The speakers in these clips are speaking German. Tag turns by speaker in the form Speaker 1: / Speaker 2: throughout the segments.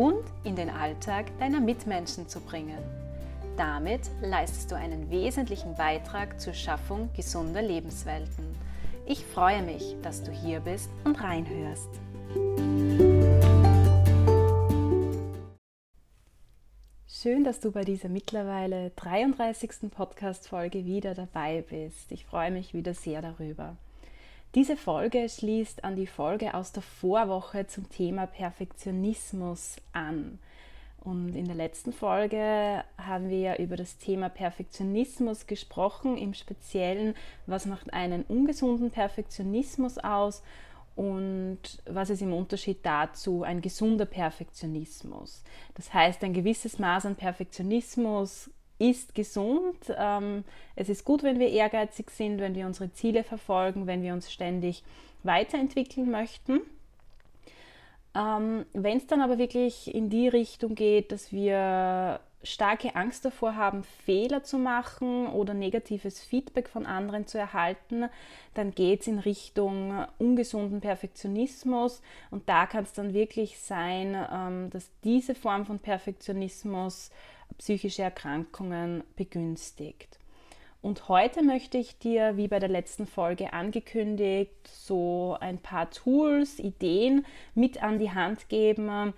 Speaker 1: und in den Alltag deiner Mitmenschen zu bringen. Damit leistest du einen wesentlichen Beitrag zur Schaffung gesunder Lebenswelten. Ich freue mich, dass du hier bist und reinhörst. Schön, dass du bei dieser mittlerweile 33. Podcast-Folge wieder dabei bist. Ich freue mich wieder sehr darüber. Diese Folge schließt an die Folge aus der Vorwoche zum Thema Perfektionismus an. Und in der letzten Folge haben wir ja über das Thema Perfektionismus gesprochen, im Speziellen, was macht einen ungesunden Perfektionismus aus und was ist im Unterschied dazu ein gesunder Perfektionismus. Das heißt, ein gewisses Maß an Perfektionismus ist gesund. Ähm, es ist gut, wenn wir ehrgeizig sind, wenn wir unsere Ziele verfolgen, wenn wir uns ständig weiterentwickeln möchten. Ähm, wenn es dann aber wirklich in die Richtung geht, dass wir starke Angst davor haben, Fehler zu machen oder negatives Feedback von anderen zu erhalten, dann geht es in Richtung ungesunden Perfektionismus. Und da kann es dann wirklich sein, ähm, dass diese Form von Perfektionismus psychische Erkrankungen begünstigt. Und heute möchte ich dir, wie bei der letzten Folge angekündigt, so ein paar Tools, Ideen mit an die Hand geben,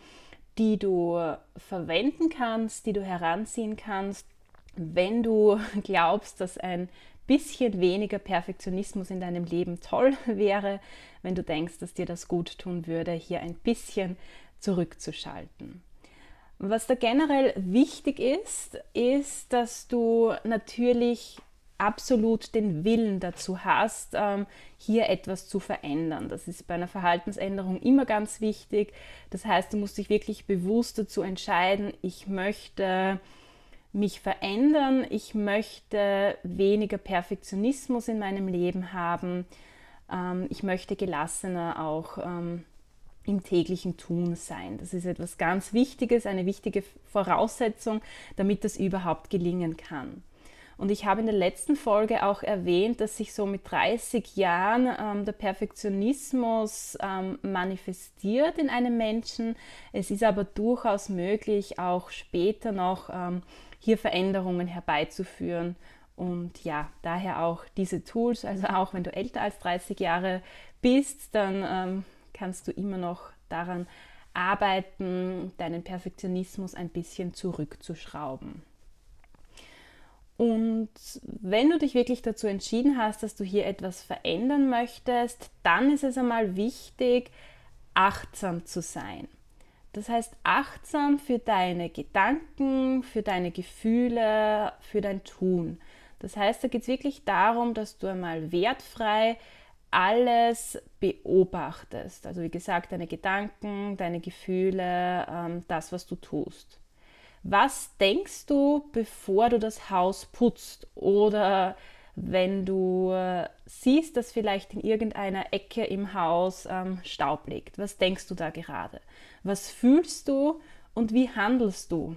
Speaker 1: die du verwenden kannst, die du heranziehen kannst, wenn du glaubst, dass ein bisschen weniger Perfektionismus in deinem Leben toll wäre, wenn du denkst, dass dir das gut tun würde, hier ein bisschen zurückzuschalten. Was da generell wichtig ist, ist, dass du natürlich absolut den Willen dazu hast, ähm, hier etwas zu verändern. Das ist bei einer Verhaltensänderung immer ganz wichtig. Das heißt, du musst dich wirklich bewusst dazu entscheiden, ich möchte mich verändern, ich möchte weniger Perfektionismus in meinem Leben haben, ähm, ich möchte gelassener auch ähm, im täglichen Tun sein. Das ist etwas ganz Wichtiges, eine wichtige Voraussetzung, damit das überhaupt gelingen kann. Und ich habe in der letzten Folge auch erwähnt, dass sich so mit 30 Jahren ähm, der Perfektionismus ähm, manifestiert in einem Menschen. Es ist aber durchaus möglich, auch später noch ähm, hier Veränderungen herbeizuführen. Und ja, daher auch diese Tools, also auch wenn du älter als 30 Jahre bist, dann ähm, kannst du immer noch daran arbeiten, deinen Perfektionismus ein bisschen zurückzuschrauben. Und wenn du dich wirklich dazu entschieden hast, dass du hier etwas verändern möchtest, dann ist es einmal wichtig, achtsam zu sein. Das heißt, achtsam für deine Gedanken, für deine Gefühle, für dein Tun. Das heißt, da geht es wirklich darum, dass du einmal wertfrei alles beobachtest. Also wie gesagt, deine Gedanken, deine Gefühle, ähm, das, was du tust. Was denkst du, bevor du das Haus putzt? Oder wenn du äh, siehst, dass vielleicht in irgendeiner Ecke im Haus ähm, Staub liegt? Was denkst du da gerade? Was fühlst du und wie handelst du?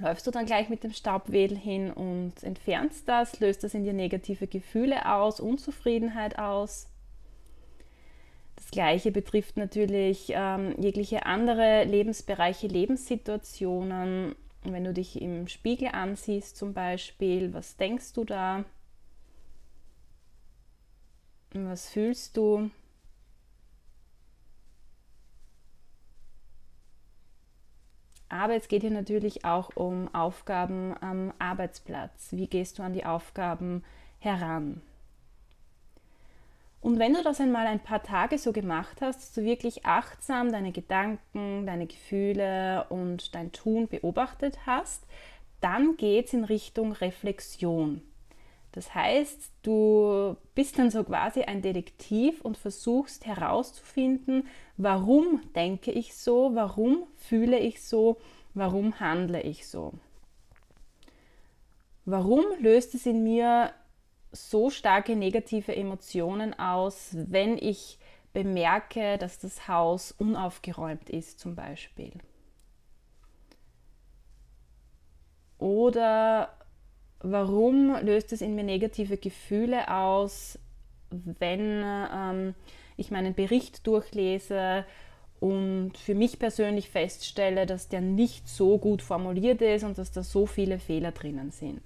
Speaker 1: Läufst du dann gleich mit dem Staubwedel hin und entfernst das? Löst das in dir negative Gefühle aus, Unzufriedenheit aus? Das Gleiche betrifft natürlich ähm, jegliche andere Lebensbereiche, Lebenssituationen. Wenn du dich im Spiegel ansiehst zum Beispiel, was denkst du da? Was fühlst du? Aber es geht hier natürlich auch um Aufgaben am Arbeitsplatz. Wie gehst du an die Aufgaben heran? Und wenn du das einmal ein paar Tage so gemacht hast, dass du wirklich achtsam deine Gedanken, deine Gefühle und dein Tun beobachtet hast, dann geht es in Richtung Reflexion. Das heißt, du bist dann so quasi ein Detektiv und versuchst herauszufinden, warum denke ich so, warum fühle ich so, warum handle ich so. Warum löst es in mir so starke negative Emotionen aus, wenn ich bemerke, dass das Haus unaufgeräumt ist zum Beispiel? Oder warum löst es in mir negative Gefühle aus, wenn ähm, ich meinen Bericht durchlese und für mich persönlich feststelle, dass der nicht so gut formuliert ist und dass da so viele Fehler drinnen sind.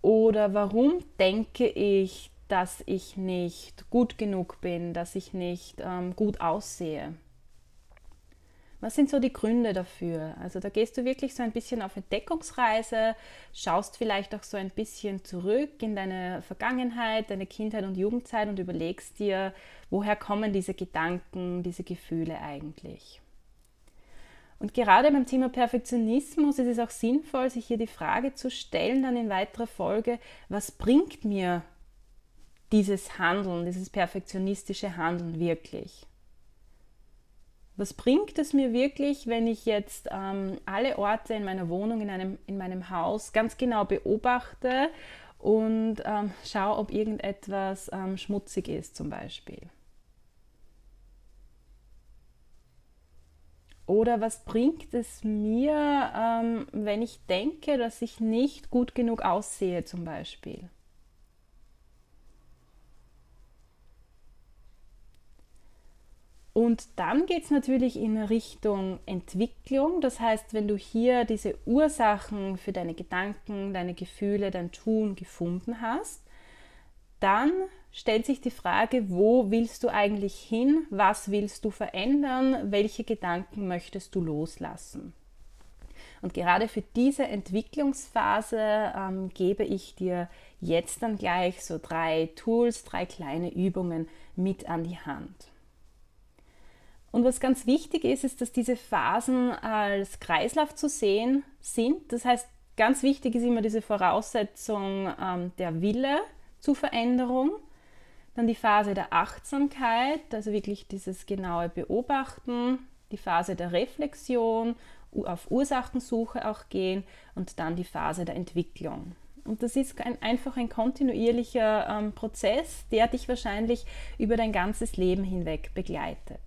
Speaker 1: Oder warum denke ich, dass ich nicht gut genug bin, dass ich nicht ähm, gut aussehe? Was sind so die Gründe dafür? Also da gehst du wirklich so ein bisschen auf Entdeckungsreise, schaust vielleicht auch so ein bisschen zurück in deine Vergangenheit, deine Kindheit und Jugendzeit und überlegst dir, woher kommen diese Gedanken, diese Gefühle eigentlich. Und gerade beim Thema Perfektionismus ist es auch sinnvoll, sich hier die Frage zu stellen, dann in weiterer Folge, was bringt mir dieses Handeln, dieses perfektionistische Handeln wirklich? Was bringt es mir wirklich, wenn ich jetzt ähm, alle Orte in meiner Wohnung, in, einem, in meinem Haus ganz genau beobachte und ähm, schaue, ob irgendetwas ähm, schmutzig ist zum Beispiel? Oder was bringt es mir, ähm, wenn ich denke, dass ich nicht gut genug aussehe zum Beispiel? Und dann geht es natürlich in Richtung Entwicklung. Das heißt, wenn du hier diese Ursachen für deine Gedanken, deine Gefühle, dein Tun gefunden hast, dann stellt sich die Frage, wo willst du eigentlich hin? Was willst du verändern? Welche Gedanken möchtest du loslassen? Und gerade für diese Entwicklungsphase ähm, gebe ich dir jetzt dann gleich so drei Tools, drei kleine Übungen mit an die Hand. Und was ganz wichtig ist, ist, dass diese Phasen als Kreislauf zu sehen sind. Das heißt, ganz wichtig ist immer diese Voraussetzung ähm, der Wille zur Veränderung. Dann die Phase der Achtsamkeit, also wirklich dieses genaue Beobachten, die Phase der Reflexion, auf Ursachensuche auch gehen und dann die Phase der Entwicklung. Und das ist ein, einfach ein kontinuierlicher ähm, Prozess, der dich wahrscheinlich über dein ganzes Leben hinweg begleitet.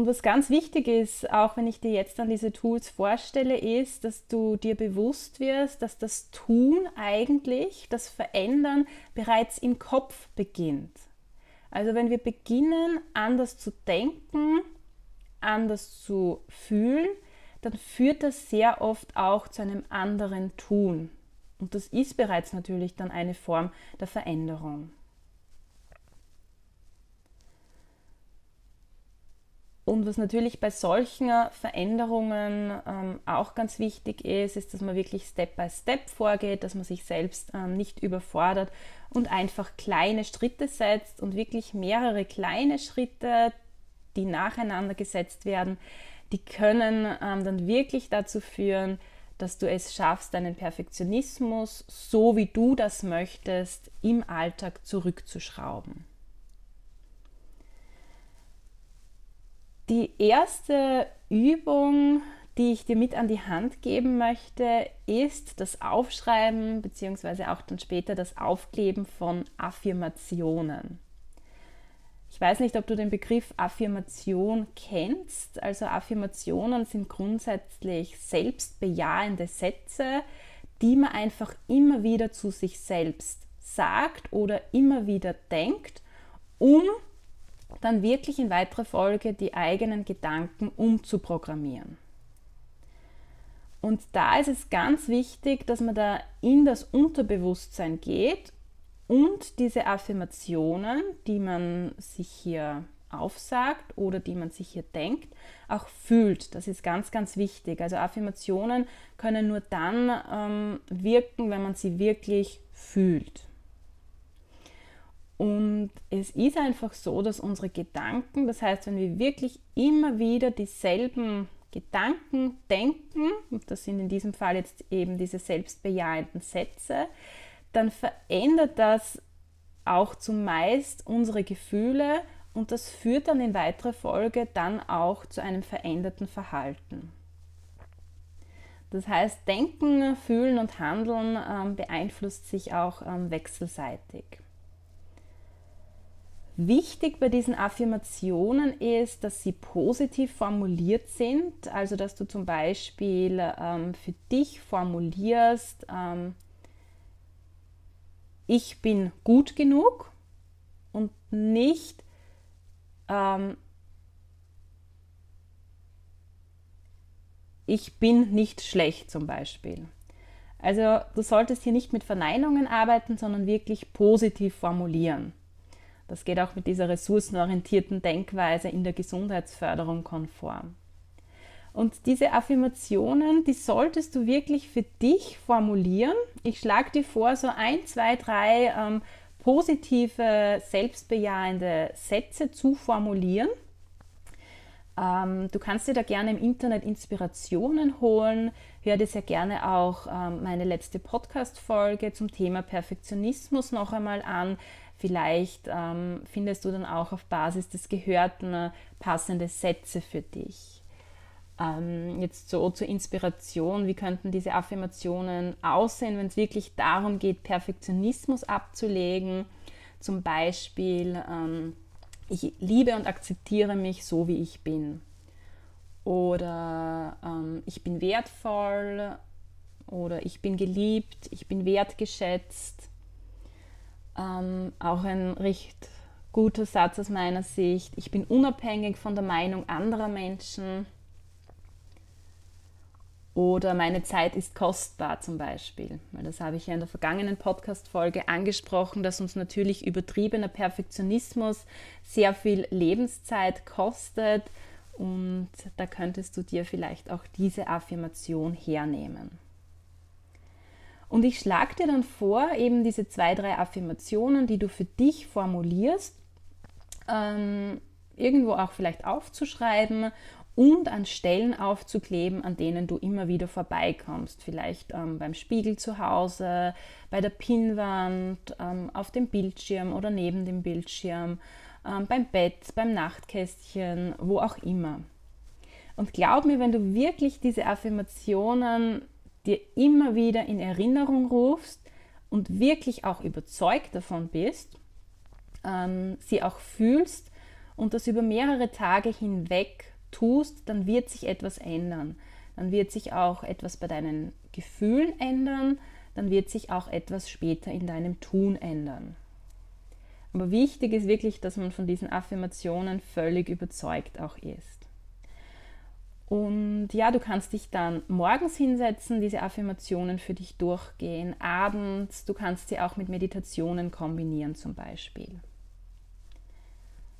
Speaker 1: Und was ganz wichtig ist, auch wenn ich dir jetzt dann diese Tools vorstelle, ist, dass du dir bewusst wirst, dass das Tun eigentlich, das Verändern bereits im Kopf beginnt. Also wenn wir beginnen, anders zu denken, anders zu fühlen, dann führt das sehr oft auch zu einem anderen Tun. Und das ist bereits natürlich dann eine Form der Veränderung. Und was natürlich bei solchen Veränderungen ähm, auch ganz wichtig ist, ist, dass man wirklich Step by Step vorgeht, dass man sich selbst ähm, nicht überfordert und einfach kleine Schritte setzt und wirklich mehrere kleine Schritte, die nacheinander gesetzt werden, die können ähm, dann wirklich dazu führen, dass du es schaffst, deinen Perfektionismus, so wie du das möchtest, im Alltag zurückzuschrauben. Die erste Übung, die ich dir mit an die Hand geben möchte, ist das Aufschreiben bzw. auch dann später das Aufkleben von Affirmationen. Ich weiß nicht, ob du den Begriff Affirmation kennst. Also Affirmationen sind grundsätzlich selbstbejahende Sätze, die man einfach immer wieder zu sich selbst sagt oder immer wieder denkt, um dann wirklich in weiterer Folge die eigenen Gedanken umzuprogrammieren. Und da ist es ganz wichtig, dass man da in das Unterbewusstsein geht und diese Affirmationen, die man sich hier aufsagt oder die man sich hier denkt, auch fühlt. Das ist ganz, ganz wichtig. Also Affirmationen können nur dann ähm, wirken, wenn man sie wirklich fühlt. Und es ist einfach so, dass unsere Gedanken, das heißt, wenn wir wirklich immer wieder dieselben Gedanken denken, und das sind in diesem Fall jetzt eben diese selbstbejahenden Sätze, dann verändert das auch zumeist unsere Gefühle und das führt dann in weiterer Folge dann auch zu einem veränderten Verhalten. Das heißt, Denken, Fühlen und Handeln ähm, beeinflusst sich auch ähm, wechselseitig. Wichtig bei diesen Affirmationen ist, dass sie positiv formuliert sind, also dass du zum Beispiel ähm, für dich formulierst, ähm, ich bin gut genug und nicht ähm, ich bin nicht schlecht zum Beispiel. Also du solltest hier nicht mit Verneinungen arbeiten, sondern wirklich positiv formulieren. Das geht auch mit dieser ressourcenorientierten Denkweise in der Gesundheitsförderung konform. Und diese Affirmationen, die solltest du wirklich für dich formulieren. Ich schlage dir vor, so ein, zwei, drei ähm, positive, selbstbejahende Sätze zu formulieren. Ähm, du kannst dir da gerne im Internet Inspirationen holen. Hör dir sehr gerne auch ähm, meine letzte Podcast-Folge zum Thema Perfektionismus noch einmal an. Vielleicht ähm, findest du dann auch auf Basis des Gehörten äh, passende Sätze für dich. Ähm, jetzt so zur Inspiration, wie könnten diese Affirmationen aussehen, wenn es wirklich darum geht, Perfektionismus abzulegen. Zum Beispiel, ich liebe und akzeptiere mich so, wie ich bin. Oder ähm, ich bin wertvoll. Oder ich bin geliebt, ich bin wertgeschätzt. Ähm, auch ein recht guter Satz aus meiner Sicht. Ich bin unabhängig von der Meinung anderer Menschen oder meine Zeit ist kostbar zum Beispiel. Weil das habe ich ja in der vergangenen Podcast-Folge angesprochen, dass uns natürlich übertriebener Perfektionismus sehr viel Lebenszeit kostet. Und da könntest du dir vielleicht auch diese Affirmation hernehmen. Und ich schlage dir dann vor, eben diese zwei, drei Affirmationen, die du für dich formulierst, ähm, irgendwo auch vielleicht aufzuschreiben und an Stellen aufzukleben, an denen du immer wieder vorbeikommst. Vielleicht ähm, beim Spiegel zu Hause, bei der Pinnwand, ähm, auf dem Bildschirm oder neben dem Bildschirm, ähm, beim Bett, beim Nachtkästchen, wo auch immer. Und glaub mir, wenn du wirklich diese Affirmationen dir immer wieder in Erinnerung rufst und wirklich auch überzeugt davon bist, ähm, sie auch fühlst und das über mehrere Tage hinweg tust, dann wird sich etwas ändern. Dann wird sich auch etwas bei deinen Gefühlen ändern, dann wird sich auch etwas später in deinem Tun ändern. Aber wichtig ist wirklich, dass man von diesen Affirmationen völlig überzeugt auch ist. Und ja, du kannst dich dann morgens hinsetzen, diese Affirmationen für dich durchgehen, abends, du kannst sie auch mit Meditationen kombinieren zum Beispiel.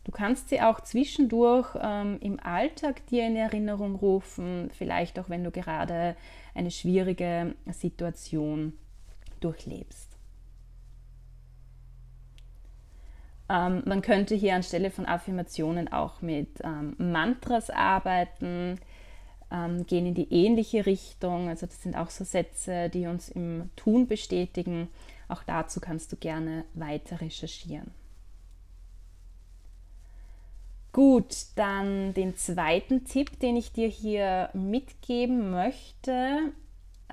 Speaker 1: Du kannst sie auch zwischendurch ähm, im Alltag dir in Erinnerung rufen, vielleicht auch wenn du gerade eine schwierige Situation durchlebst. Ähm, man könnte hier anstelle von Affirmationen auch mit ähm, Mantras arbeiten, ähm, gehen in die ähnliche Richtung. Also das sind auch so Sätze, die uns im Tun bestätigen. Auch dazu kannst du gerne weiter recherchieren. Gut, dann den zweiten Tipp, den ich dir hier mitgeben möchte,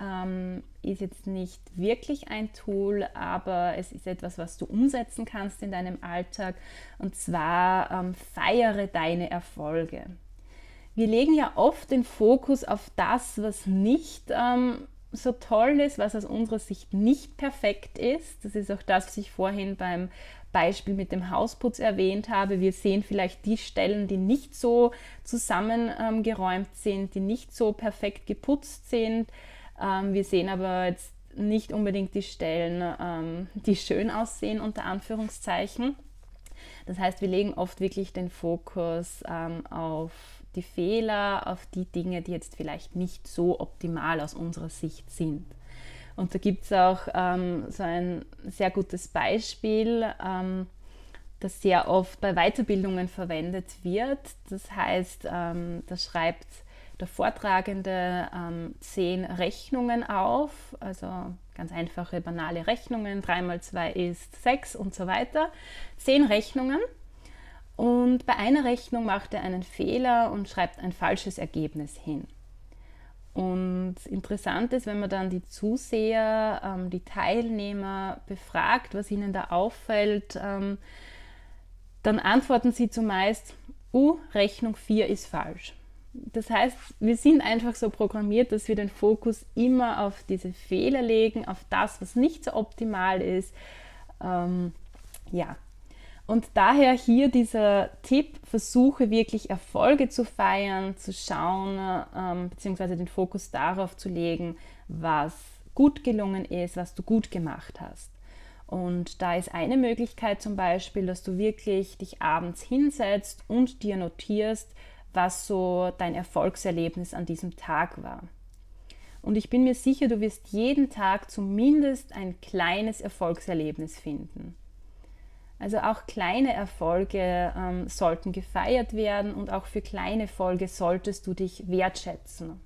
Speaker 1: ähm, ist jetzt nicht wirklich ein Tool, aber es ist etwas, was du umsetzen kannst in deinem Alltag. Und zwar ähm, feiere deine Erfolge. Wir legen ja oft den Fokus auf das, was nicht ähm, so toll ist, was aus unserer Sicht nicht perfekt ist. Das ist auch das, was ich vorhin beim Beispiel mit dem Hausputz erwähnt habe. Wir sehen vielleicht die Stellen, die nicht so zusammengeräumt sind, die nicht so perfekt geputzt sind. Ähm, wir sehen aber jetzt nicht unbedingt die Stellen, ähm, die schön aussehen, unter Anführungszeichen. Das heißt, wir legen oft wirklich den Fokus ähm, auf die Fehler, auf die Dinge, die jetzt vielleicht nicht so optimal aus unserer Sicht sind. Und da gibt es auch ähm, so ein sehr gutes Beispiel, ähm, das sehr oft bei Weiterbildungen verwendet wird. Das heißt, ähm, da schreibt der Vortragende ähm, zehn Rechnungen auf, also ganz einfache, banale Rechnungen, 3 mal 2 ist 6 und so weiter. Zehn Rechnungen und bei einer Rechnung macht er einen Fehler und schreibt ein falsches Ergebnis hin. Und interessant ist, wenn man dann die Zuseher, ähm, die Teilnehmer befragt, was ihnen da auffällt, ähm, dann antworten sie zumeist, uh, Rechnung 4 ist falsch. Das heißt, wir sind einfach so programmiert, dass wir den Fokus immer auf diese Fehler legen, auf das, was nicht so optimal ist. Ähm, ja, und daher hier dieser Tipp, versuche wirklich Erfolge zu feiern, zu schauen, ähm, beziehungsweise den Fokus darauf zu legen, was gut gelungen ist, was du gut gemacht hast. Und da ist eine Möglichkeit zum Beispiel, dass du wirklich dich abends hinsetzt und dir notierst, was so dein Erfolgserlebnis an diesem Tag war. Und ich bin mir sicher, du wirst jeden Tag zumindest ein kleines Erfolgserlebnis finden. Also auch kleine Erfolge ähm, sollten gefeiert werden und auch für kleine Erfolge solltest du dich wertschätzen.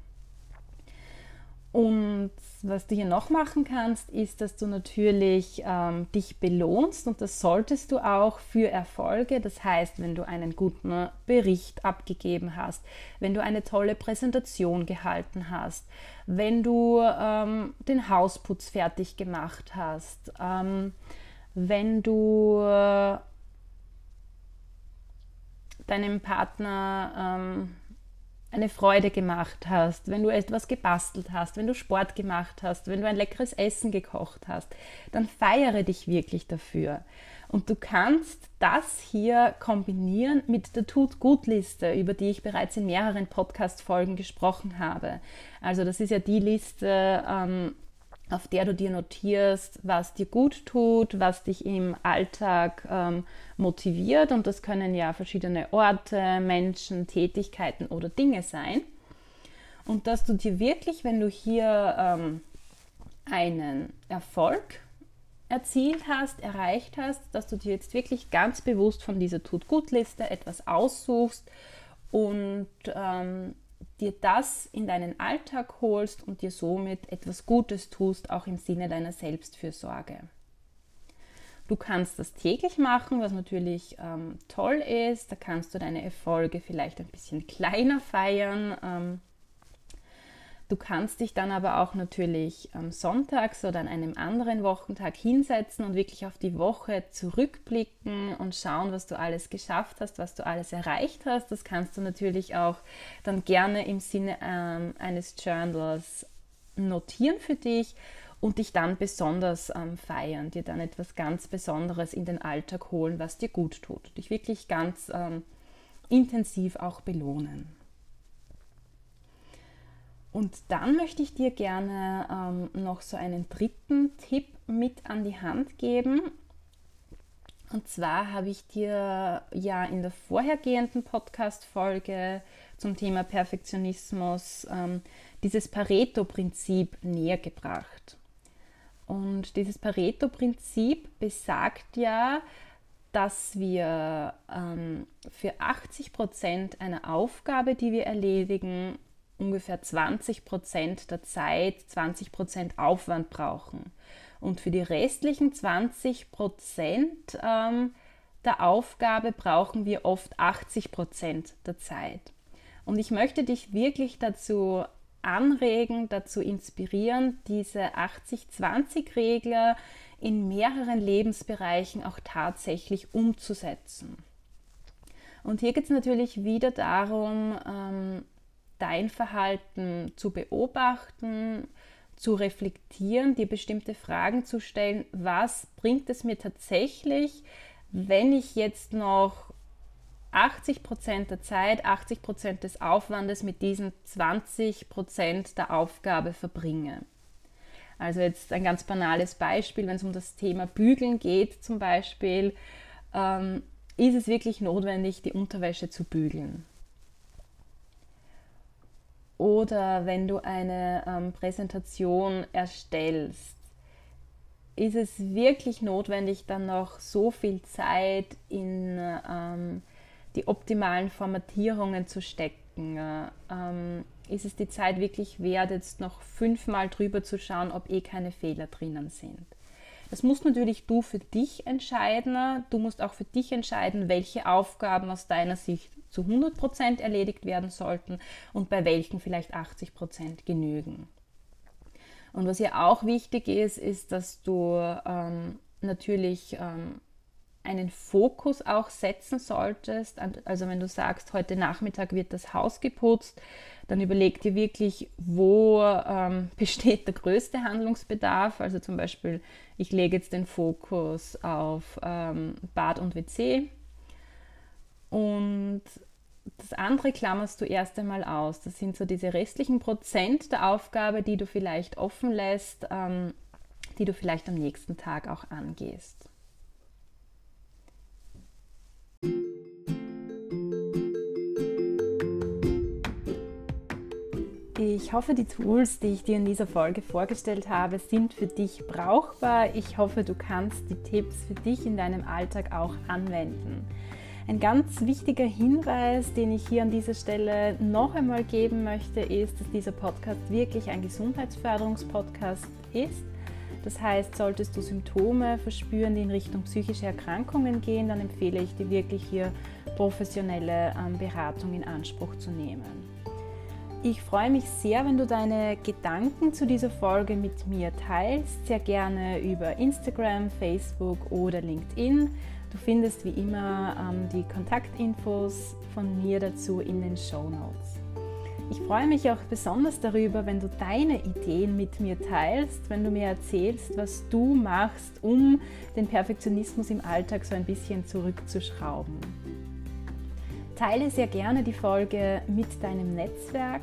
Speaker 1: Und was du hier noch machen kannst, ist, dass du natürlich ähm, dich belohnst und das solltest du auch für Erfolge. Das heißt, wenn du einen guten Bericht abgegeben hast, wenn du eine tolle Präsentation gehalten hast, wenn du ähm, den Hausputz fertig gemacht hast, ähm, wenn du äh, deinem Partner ähm, eine Freude gemacht hast, wenn du etwas gebastelt hast, wenn du Sport gemacht hast, wenn du ein leckeres Essen gekocht hast, dann feiere dich wirklich dafür. Und du kannst das hier kombinieren mit der Tut-Gut-Liste, über die ich bereits in mehreren Podcast-Folgen gesprochen habe. Also das ist ja die Liste, ähm, auf der du dir notierst, was dir gut tut, was dich im Alltag ähm, motiviert. Und das können ja verschiedene Orte, Menschen, Tätigkeiten oder Dinge sein. Und dass du dir wirklich, wenn du hier ähm, einen Erfolg erzielt hast, erreicht hast, dass du dir jetzt wirklich ganz bewusst von dieser Tut-Gut-Liste etwas aussuchst und ähm, dir das in deinen Alltag holst und dir somit etwas Gutes tust, auch im Sinne deiner Selbstfürsorge. Du kannst das täglich machen, was natürlich ähm, toll ist. Da kannst du deine Erfolge vielleicht ein bisschen kleiner feiern. Ähm, Du kannst dich dann aber auch natürlich am Sonntag oder an einem anderen Wochentag hinsetzen und wirklich auf die Woche zurückblicken und schauen, was du alles geschafft hast, was du alles erreicht hast. Das kannst du natürlich auch dann gerne im Sinne ähm, eines Journals notieren für dich und dich dann besonders ähm, feiern, dir dann etwas ganz Besonderes in den Alltag holen, was dir gut tut. Dich wirklich ganz ähm, intensiv auch belohnen. Und dann möchte ich dir gerne ähm, noch so einen dritten Tipp mit an die Hand geben. Und zwar habe ich dir ja in der vorhergehenden Podcast-Folge zum Thema Perfektionismus ähm, dieses Pareto-Prinzip näher gebracht. Und dieses Pareto-Prinzip besagt ja, dass wir ähm, für 80 Prozent einer Aufgabe, die wir erledigen, ungefähr 20 Prozent der Zeit, 20 Prozent Aufwand brauchen. Und für die restlichen 20 Prozent ähm, der Aufgabe brauchen wir oft 80 Prozent der Zeit. Und ich möchte dich wirklich dazu anregen, dazu inspirieren, diese 80-20-Regel in mehreren Lebensbereichen auch tatsächlich umzusetzen. Und hier geht es natürlich wieder darum, ähm, dein Verhalten zu beobachten, zu reflektieren, dir bestimmte Fragen zu stellen, was bringt es mir tatsächlich, wenn ich jetzt noch 80 Prozent der Zeit, 80 Prozent des Aufwandes mit diesen 20 Prozent der Aufgabe verbringe. Also jetzt ein ganz banales Beispiel, wenn es um das Thema Bügeln geht zum Beispiel, ähm, ist es wirklich notwendig, die Unterwäsche zu bügeln. Oder wenn du eine ähm, Präsentation erstellst, ist es wirklich notwendig, dann noch so viel Zeit in ähm, die optimalen Formatierungen zu stecken, äh, ähm, ist es die Zeit wirklich wert, jetzt noch fünfmal drüber zu schauen, ob eh keine Fehler drinnen sind. Das musst natürlich du für dich entscheiden. Du musst auch für dich entscheiden, welche Aufgaben aus deiner Sicht zu 100% erledigt werden sollten und bei welchen vielleicht 80% genügen. Und was hier auch wichtig ist, ist, dass du ähm, natürlich ähm, einen Fokus auch setzen solltest. Also wenn du sagst, heute Nachmittag wird das Haus geputzt, dann überleg dir wirklich, wo ähm, besteht der größte Handlungsbedarf. Also zum Beispiel, ich lege jetzt den Fokus auf ähm, Bad und WC. Und das andere klammerst du erst einmal aus. Das sind so diese restlichen Prozent der Aufgabe, die du vielleicht offen lässt, ähm, die du vielleicht am nächsten Tag auch angehst. Ich hoffe, die Tools, die ich dir in dieser Folge vorgestellt habe, sind für dich brauchbar. Ich hoffe, du kannst die Tipps für dich in deinem Alltag auch anwenden. Ein ganz wichtiger Hinweis, den ich hier an dieser Stelle noch einmal geben möchte, ist, dass dieser Podcast wirklich ein Gesundheitsförderungspodcast ist. Das heißt, solltest du Symptome verspüren, die in Richtung psychische Erkrankungen gehen, dann empfehle ich dir wirklich hier professionelle ähm, Beratung in Anspruch zu nehmen. Ich freue mich sehr, wenn du deine Gedanken zu dieser Folge mit mir teilst, sehr gerne über Instagram, Facebook oder LinkedIn. Du findest wie immer ähm, die Kontaktinfos von mir dazu in den Show Notes. Ich freue mich auch besonders darüber, wenn du deine Ideen mit mir teilst, wenn du mir erzählst, was du machst, um den Perfektionismus im Alltag so ein bisschen zurückzuschrauben. Teile sehr gerne die Folge mit deinem Netzwerk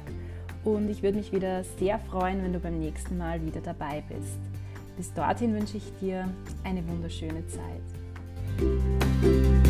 Speaker 1: und ich würde mich wieder sehr freuen, wenn du beim nächsten Mal wieder dabei bist. Bis dorthin wünsche ich dir eine wunderschöne Zeit. Música